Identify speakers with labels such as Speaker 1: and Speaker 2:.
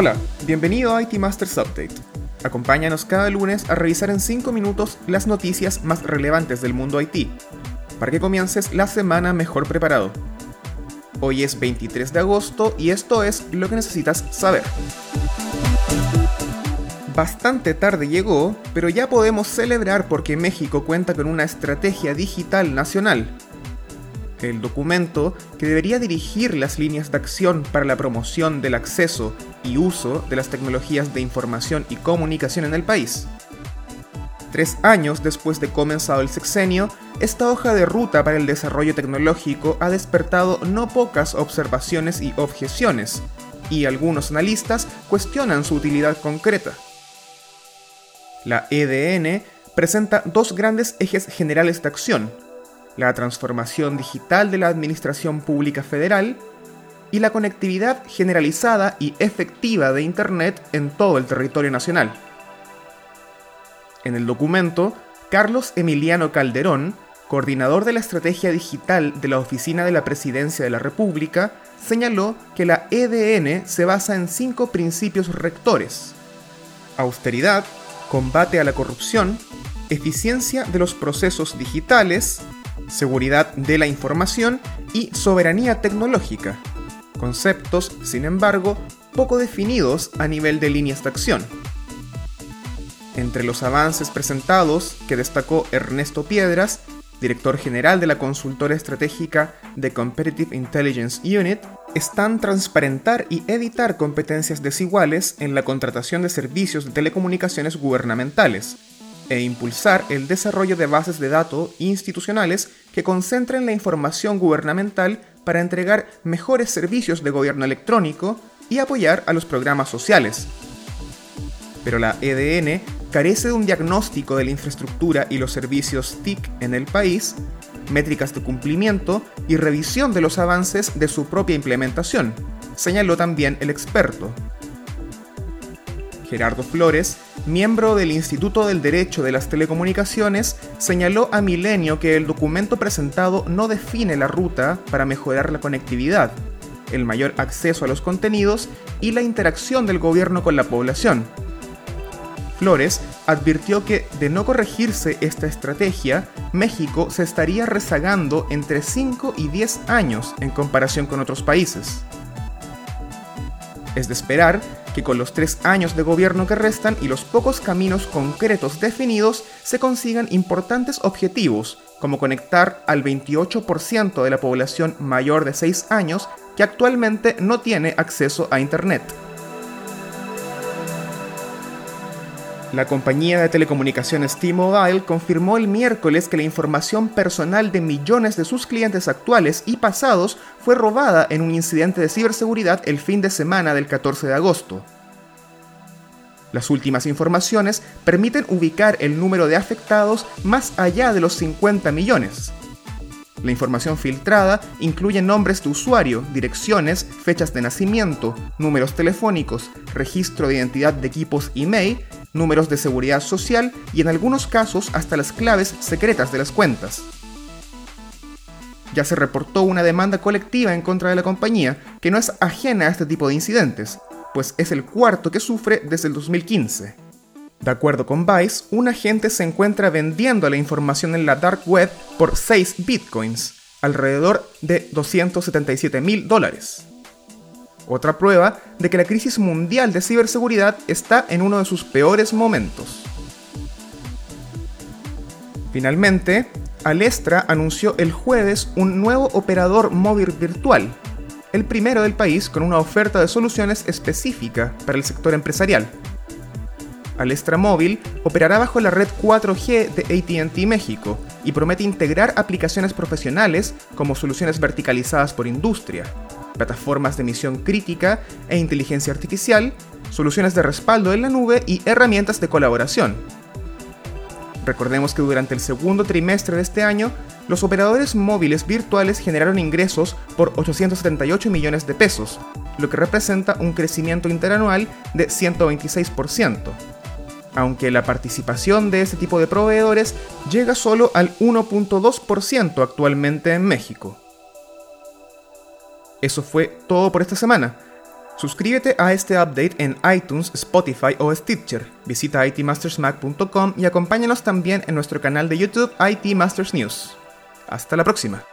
Speaker 1: Hola, bienvenido a IT Masters Update. Acompáñanos cada lunes a revisar en 5 minutos las noticias más relevantes del mundo IT, para que comiences la semana mejor preparado. Hoy es 23 de agosto y esto es lo que necesitas saber. Bastante tarde llegó, pero ya podemos celebrar porque México cuenta con una estrategia digital nacional. El documento que debería dirigir las líneas de acción para la promoción del acceso y uso de las tecnologías de información y comunicación en el país. Tres años después de comenzado el sexenio, esta hoja de ruta para el desarrollo tecnológico ha despertado no pocas observaciones y objeciones, y algunos analistas cuestionan su utilidad concreta. La EDN presenta dos grandes ejes generales de acción, la transformación digital de la Administración Pública Federal y la conectividad generalizada y efectiva de Internet en todo el territorio nacional. En el documento, Carlos Emiliano Calderón, coordinador de la estrategia digital de la Oficina de la Presidencia de la República, señaló que la EDN se basa en cinco principios rectores. Austeridad, combate a la corrupción, eficiencia de los procesos digitales, seguridad de la información y soberanía tecnológica, conceptos, sin embargo, poco definidos a nivel de líneas de acción. Entre los avances presentados, que destacó Ernesto Piedras, director general de la consultora estratégica de Competitive Intelligence Unit, están transparentar y evitar competencias desiguales en la contratación de servicios de telecomunicaciones gubernamentales, e impulsar el desarrollo de bases de datos institucionales que concentren la información gubernamental para entregar mejores servicios de gobierno electrónico y apoyar a los programas sociales. Pero la EDN carece de un diagnóstico de la infraestructura y los servicios TIC en el país, métricas de cumplimiento y revisión de los avances de su propia implementación, señaló también el experto. Gerardo Flores, miembro del Instituto del Derecho de las Telecomunicaciones, señaló a Milenio que el documento presentado no define la ruta para mejorar la conectividad, el mayor acceso a los contenidos y la interacción del gobierno con la población. Flores advirtió que, de no corregirse esta estrategia, México se estaría rezagando entre 5 y 10 años en comparación con otros países. Es de esperar que con los tres años de gobierno que restan y los pocos caminos concretos definidos se consigan importantes objetivos, como conectar al 28% de la población mayor de 6 años que actualmente no tiene acceso a Internet. La compañía de telecomunicaciones T-Mobile confirmó el miércoles que la información personal de millones de sus clientes actuales y pasados fue robada en un incidente de ciberseguridad el fin de semana del 14 de agosto. Las últimas informaciones permiten ubicar el número de afectados más allá de los 50 millones. La información filtrada incluye nombres de usuario, direcciones, fechas de nacimiento, números telefónicos, registro de identidad de equipos email números de seguridad social y en algunos casos hasta las claves secretas de las cuentas. Ya se reportó una demanda colectiva en contra de la compañía que no es ajena a este tipo de incidentes, pues es el cuarto que sufre desde el 2015. De acuerdo con Vice, un agente se encuentra vendiendo la información en la dark web por 6 bitcoins, alrededor de 277 mil dólares. Otra prueba de que la crisis mundial de ciberseguridad está en uno de sus peores momentos. Finalmente, Alestra anunció el jueves un nuevo operador móvil virtual, el primero del país con una oferta de soluciones específica para el sector empresarial. Alestra Móvil operará bajo la red 4G de ATT México y promete integrar aplicaciones profesionales como soluciones verticalizadas por industria, plataformas de misión crítica e inteligencia artificial, soluciones de respaldo en la nube y herramientas de colaboración. Recordemos que durante el segundo trimestre de este año, los operadores móviles virtuales generaron ingresos por 878 millones de pesos, lo que representa un crecimiento interanual de 126%, aunque la participación de este tipo de proveedores llega solo al 1.2% actualmente en México. Eso fue todo por esta semana. Suscríbete a este update en iTunes, Spotify o Stitcher. Visita itmastersmac.com y acompáñanos también en nuestro canal de YouTube IT Masters News. Hasta la próxima.